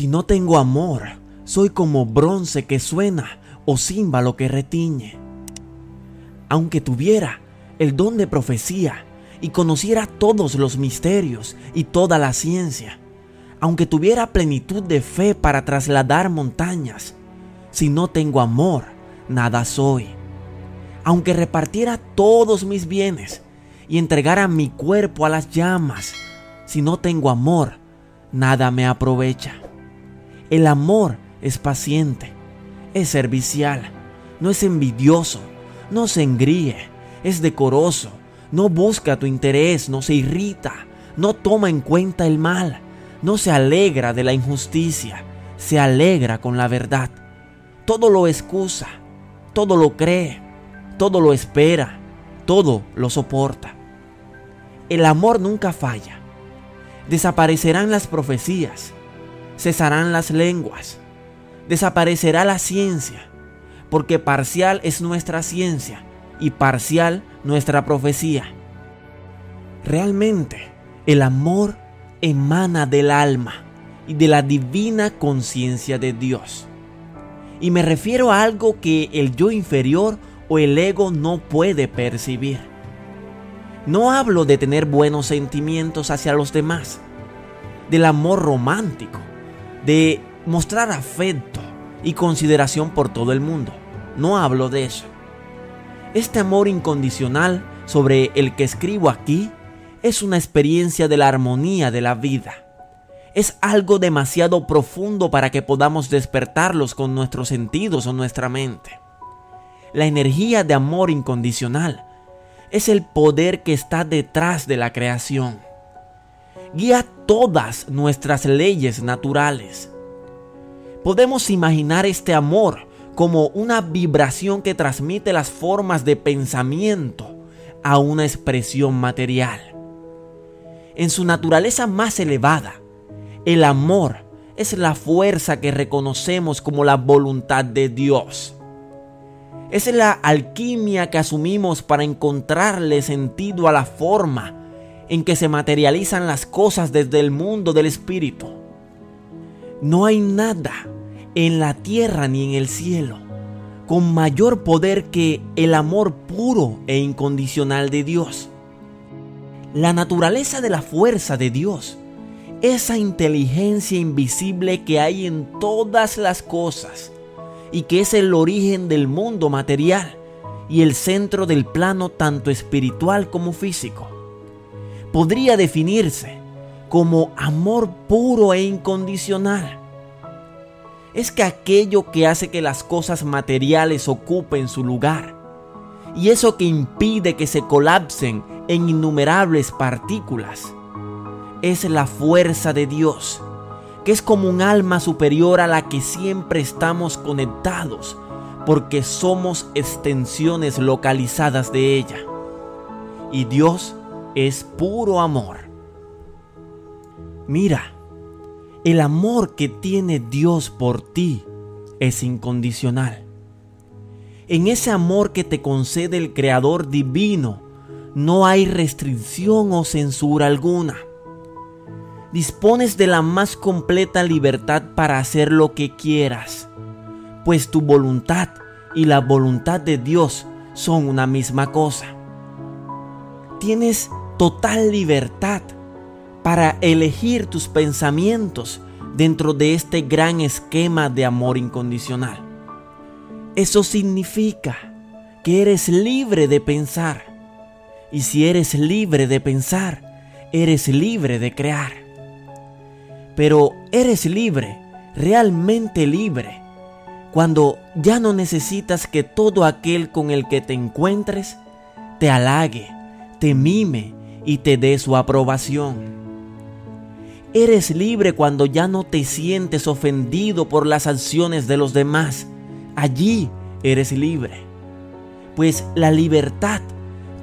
Si no tengo amor, soy como bronce que suena o címbalo que retiñe. Aunque tuviera el don de profecía y conociera todos los misterios y toda la ciencia, aunque tuviera plenitud de fe para trasladar montañas, si no tengo amor, nada soy. Aunque repartiera todos mis bienes y entregara mi cuerpo a las llamas, si no tengo amor, nada me aprovecha. El amor es paciente, es servicial, no es envidioso, no se engríe, es decoroso, no busca tu interés, no se irrita, no toma en cuenta el mal, no se alegra de la injusticia, se alegra con la verdad. Todo lo excusa, todo lo cree, todo lo espera, todo lo soporta. El amor nunca falla. Desaparecerán las profecías, cesarán las lenguas, desaparecerá la ciencia, porque parcial es nuestra ciencia y parcial nuestra profecía. Realmente, el amor emana del alma y de la divina conciencia de Dios. Y me refiero a algo que el yo inferior o el ego no puede percibir. No hablo de tener buenos sentimientos hacia los demás, del amor romántico, de mostrar afecto y consideración por todo el mundo. No hablo de eso. Este amor incondicional sobre el que escribo aquí es una experiencia de la armonía de la vida es algo demasiado profundo para que podamos despertarlos con nuestros sentidos o nuestra mente. La energía de amor incondicional es el poder que está detrás de la creación. Guía todas nuestras leyes naturales. Podemos imaginar este amor como una vibración que transmite las formas de pensamiento a una expresión material. En su naturaleza más elevada, el amor es la fuerza que reconocemos como la voluntad de Dios. Es la alquimia que asumimos para encontrarle sentido a la forma en que se materializan las cosas desde el mundo del espíritu. No hay nada en la tierra ni en el cielo con mayor poder que el amor puro e incondicional de Dios. La naturaleza de la fuerza de Dios esa inteligencia invisible que hay en todas las cosas y que es el origen del mundo material y el centro del plano tanto espiritual como físico. Podría definirse como amor puro e incondicional. Es que aquello que hace que las cosas materiales ocupen su lugar y eso que impide que se colapsen en innumerables partículas es la fuerza de Dios, que es como un alma superior a la que siempre estamos conectados, porque somos extensiones localizadas de ella. Y Dios es puro amor. Mira, el amor que tiene Dios por ti es incondicional. En ese amor que te concede el Creador divino, no hay restricción o censura alguna dispones de la más completa libertad para hacer lo que quieras, pues tu voluntad y la voluntad de Dios son una misma cosa. Tienes total libertad para elegir tus pensamientos dentro de este gran esquema de amor incondicional. Eso significa que eres libre de pensar. Y si eres libre de pensar, eres libre de crear pero eres libre, realmente libre, cuando ya no necesitas que todo aquel con el que te encuentres te halague, te mime y te dé su aprobación. Eres libre cuando ya no te sientes ofendido por las acciones de los demás. Allí eres libre. Pues la libertad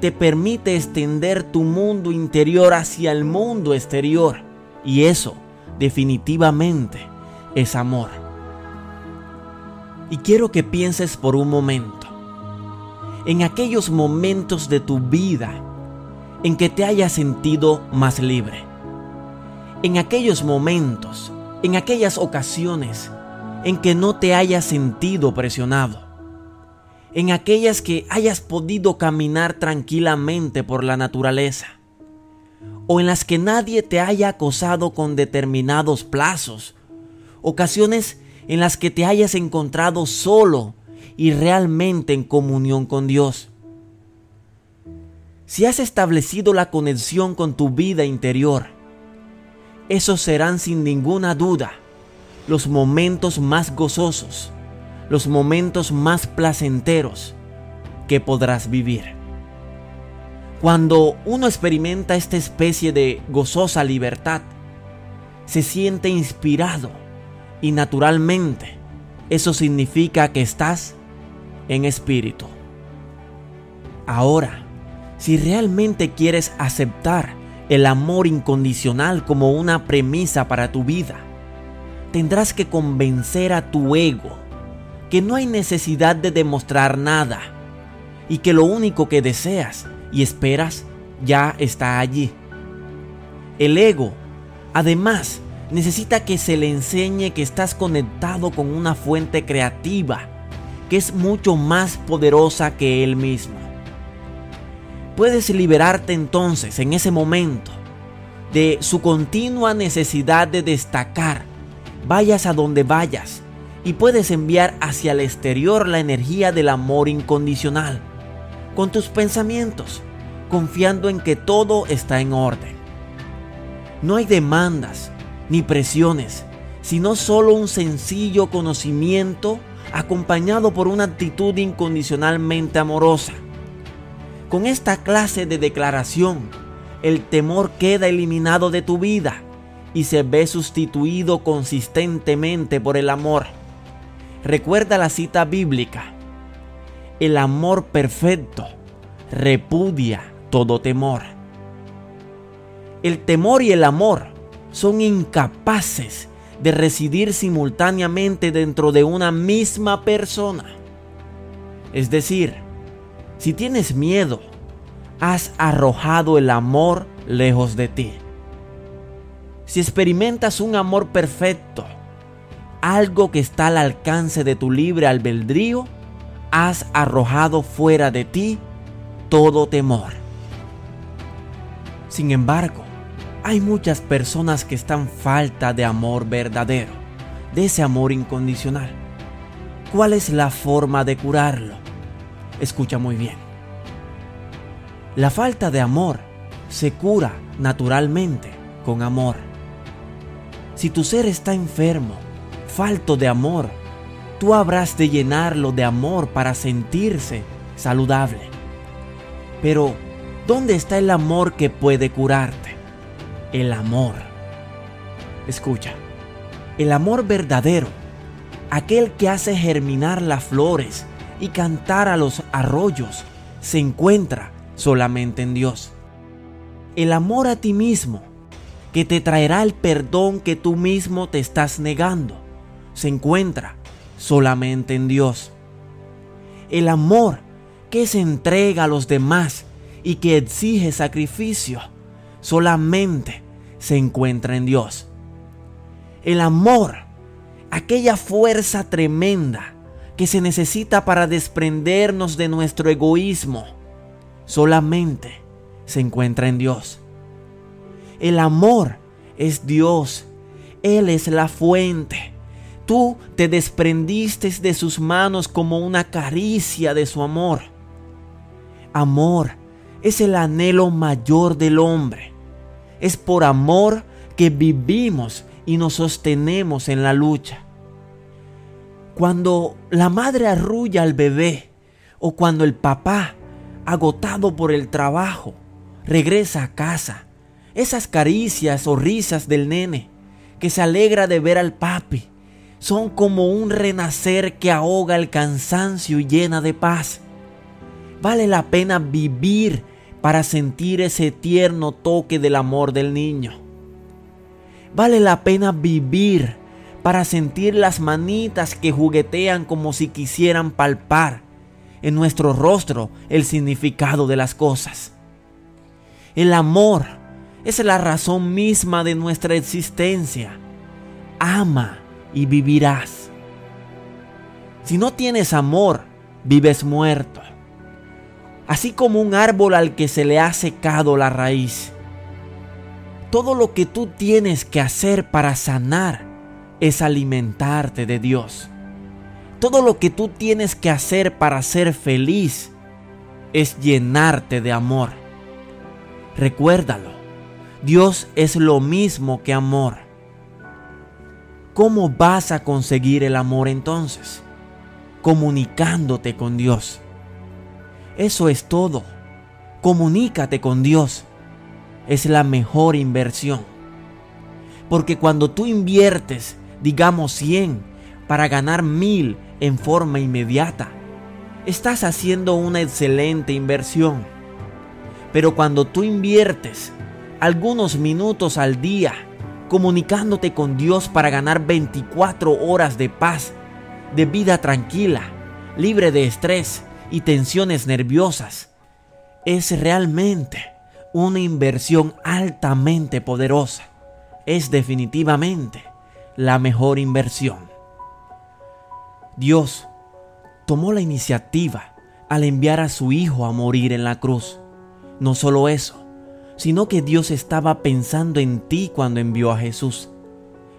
te permite extender tu mundo interior hacia el mundo exterior. Y eso definitivamente es amor. Y quiero que pienses por un momento en aquellos momentos de tu vida en que te hayas sentido más libre. En aquellos momentos en aquellas ocasiones en que no te hayas sentido presionado, en aquellas que hayas podido caminar tranquilamente por la naturaleza, o en las que nadie te haya acosado con determinados plazos, ocasiones en las que te hayas encontrado solo y realmente en comunión con Dios. Si has establecido la conexión con tu vida interior, esos serán sin ninguna duda los momentos más gozosos, los momentos más placenteros que podrás vivir. Cuando uno experimenta esta especie de gozosa libertad, se siente inspirado y naturalmente eso significa que estás en espíritu. Ahora, si realmente quieres aceptar el amor incondicional como una premisa para tu vida, tendrás que convencer a tu ego que no hay necesidad de demostrar nada y que lo único que deseas y esperas ya está allí. El ego, además, necesita que se le enseñe que estás conectado con una fuente creativa que es mucho más poderosa que él mismo. Puedes liberarte entonces en ese momento de su continua necesidad de destacar, vayas a donde vayas, y puedes enviar hacia el exterior la energía del amor incondicional, con tus pensamientos, confiando en que todo está en orden. No hay demandas ni presiones, sino solo un sencillo conocimiento acompañado por una actitud incondicionalmente amorosa. Con esta clase de declaración, el temor queda eliminado de tu vida y se ve sustituido consistentemente por el amor. Recuerda la cita bíblica. El amor perfecto repudia todo temor. El temor y el amor son incapaces de residir simultáneamente dentro de una misma persona. Es decir, si tienes miedo, has arrojado el amor lejos de ti. Si experimentas un amor perfecto, algo que está al alcance de tu libre albedrío, has arrojado fuera de ti todo temor. Sin embargo, hay muchas personas que están falta de amor verdadero, de ese amor incondicional. ¿Cuál es la forma de curarlo? Escucha muy bien. La falta de amor se cura naturalmente con amor. Si tu ser está enfermo, falto de amor, tú habrás de llenarlo de amor para sentirse saludable. Pero, ¿dónde está el amor que puede curarte? El amor. Escucha, el amor verdadero, aquel que hace germinar las flores y cantar a los arroyos, se encuentra solamente en Dios. El amor a ti mismo, que te traerá el perdón que tú mismo te estás negando, se encuentra solamente en Dios. El amor que se entrega a los demás y que exige sacrificio, solamente se encuentra en Dios. El amor, aquella fuerza tremenda que se necesita para desprendernos de nuestro egoísmo, solamente se encuentra en Dios. El amor es Dios. Él es la fuente. Tú te desprendiste de sus manos como una caricia de su amor. Amor es el anhelo mayor del hombre. Es por amor que vivimos y nos sostenemos en la lucha. Cuando la madre arrulla al bebé o cuando el papá agotado por el trabajo, regresa a casa. Esas caricias o risas del nene que se alegra de ver al papi son como un renacer que ahoga el cansancio y llena de paz. Vale la pena vivir para sentir ese tierno toque del amor del niño. Vale la pena vivir para sentir las manitas que juguetean como si quisieran palpar en nuestro rostro el significado de las cosas. El amor es la razón misma de nuestra existencia. ama y vivirás. Si no tienes amor, vives muerto. Así como un árbol al que se le ha secado la raíz. Todo lo que tú tienes que hacer para sanar es alimentarte de Dios. Todo lo que tú tienes que hacer para ser feliz es llenarte de amor. Recuérdalo, Dios es lo mismo que amor. ¿Cómo vas a conseguir el amor entonces? Comunicándote con Dios. Eso es todo. Comunícate con Dios. Es la mejor inversión. Porque cuando tú inviertes, digamos 100, para ganar mil en forma inmediata, estás haciendo una excelente inversión. Pero cuando tú inviertes algunos minutos al día comunicándote con Dios para ganar 24 horas de paz, de vida tranquila, libre de estrés y tensiones nerviosas, es realmente una inversión altamente poderosa. Es definitivamente la mejor inversión. Dios tomó la iniciativa al enviar a su Hijo a morir en la cruz. No solo eso, sino que Dios estaba pensando en ti cuando envió a Jesús.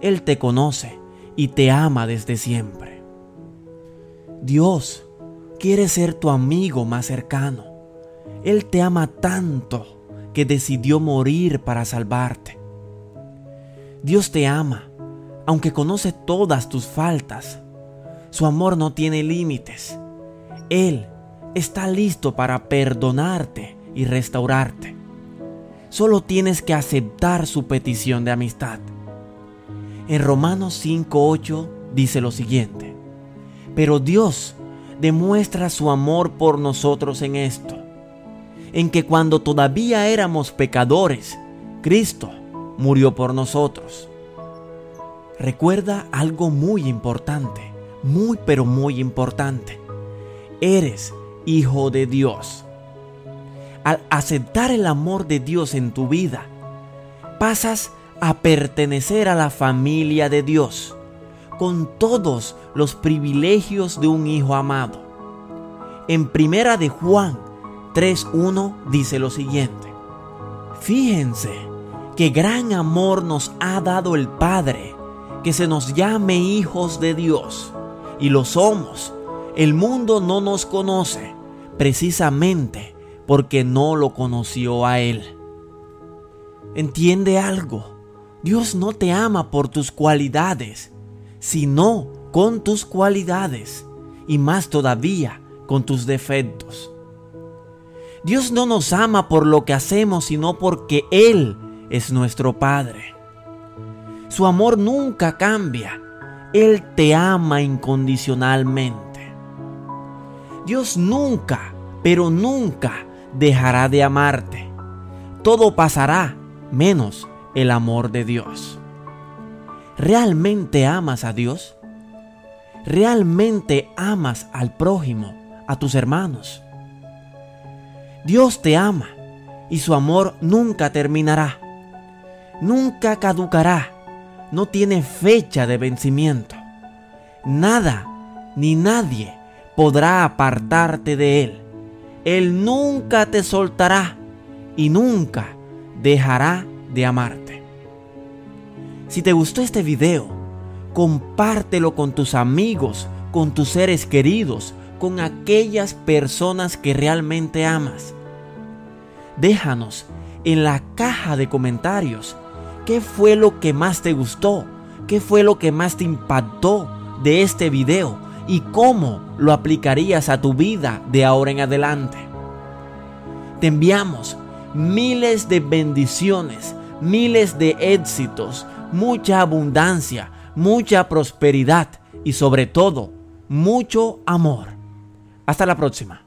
Él te conoce y te ama desde siempre. Dios quiere ser tu amigo más cercano. Él te ama tanto que decidió morir para salvarte. Dios te ama, aunque conoce todas tus faltas su amor no tiene límites. Él está listo para perdonarte y restaurarte. Solo tienes que aceptar su petición de amistad. En Romanos 5.8 dice lo siguiente. Pero Dios demuestra su amor por nosotros en esto. En que cuando todavía éramos pecadores, Cristo murió por nosotros. Recuerda algo muy importante muy pero muy importante. Eres hijo de Dios. Al aceptar el amor de Dios en tu vida, pasas a pertenecer a la familia de Dios, con todos los privilegios de un hijo amado. En primera de Juan 3.1 dice lo siguiente. Fíjense qué gran amor nos ha dado el Padre, que se nos llame hijos de Dios y lo somos. El mundo no nos conoce precisamente porque no lo conoció a Él. Entiende algo. Dios no te ama por tus cualidades, sino con tus cualidades y más todavía con tus defectos. Dios no nos ama por lo que hacemos, sino porque Él es nuestro Padre. Su amor nunca cambia él te ama incondicionalmente. Dios nunca, pero nunca dejará de amarte. Todo pasará menos el amor de Dios. ¿Realmente amas a Dios? ¿Realmente amas al prójimo, a tus hermanos? Dios te ama y su amor nunca terminará. Nunca caducará no tiene fecha de vencimiento. Nada ni nadie podrá apartarte de Él. Él nunca te soltará y nunca dejará de amarte. Si te gustó este video, compártelo con tus amigos, con tus seres queridos, con aquellas personas que realmente amas. Déjanos en la caja de comentarios ¿Qué fue lo que más te gustó? ¿Qué fue lo que más te impactó de este video? ¿Y cómo lo aplicarías a tu vida de ahora en adelante? Te enviamos miles de bendiciones, miles de éxitos, mucha abundancia, mucha prosperidad y sobre todo, mucho amor. Hasta la próxima.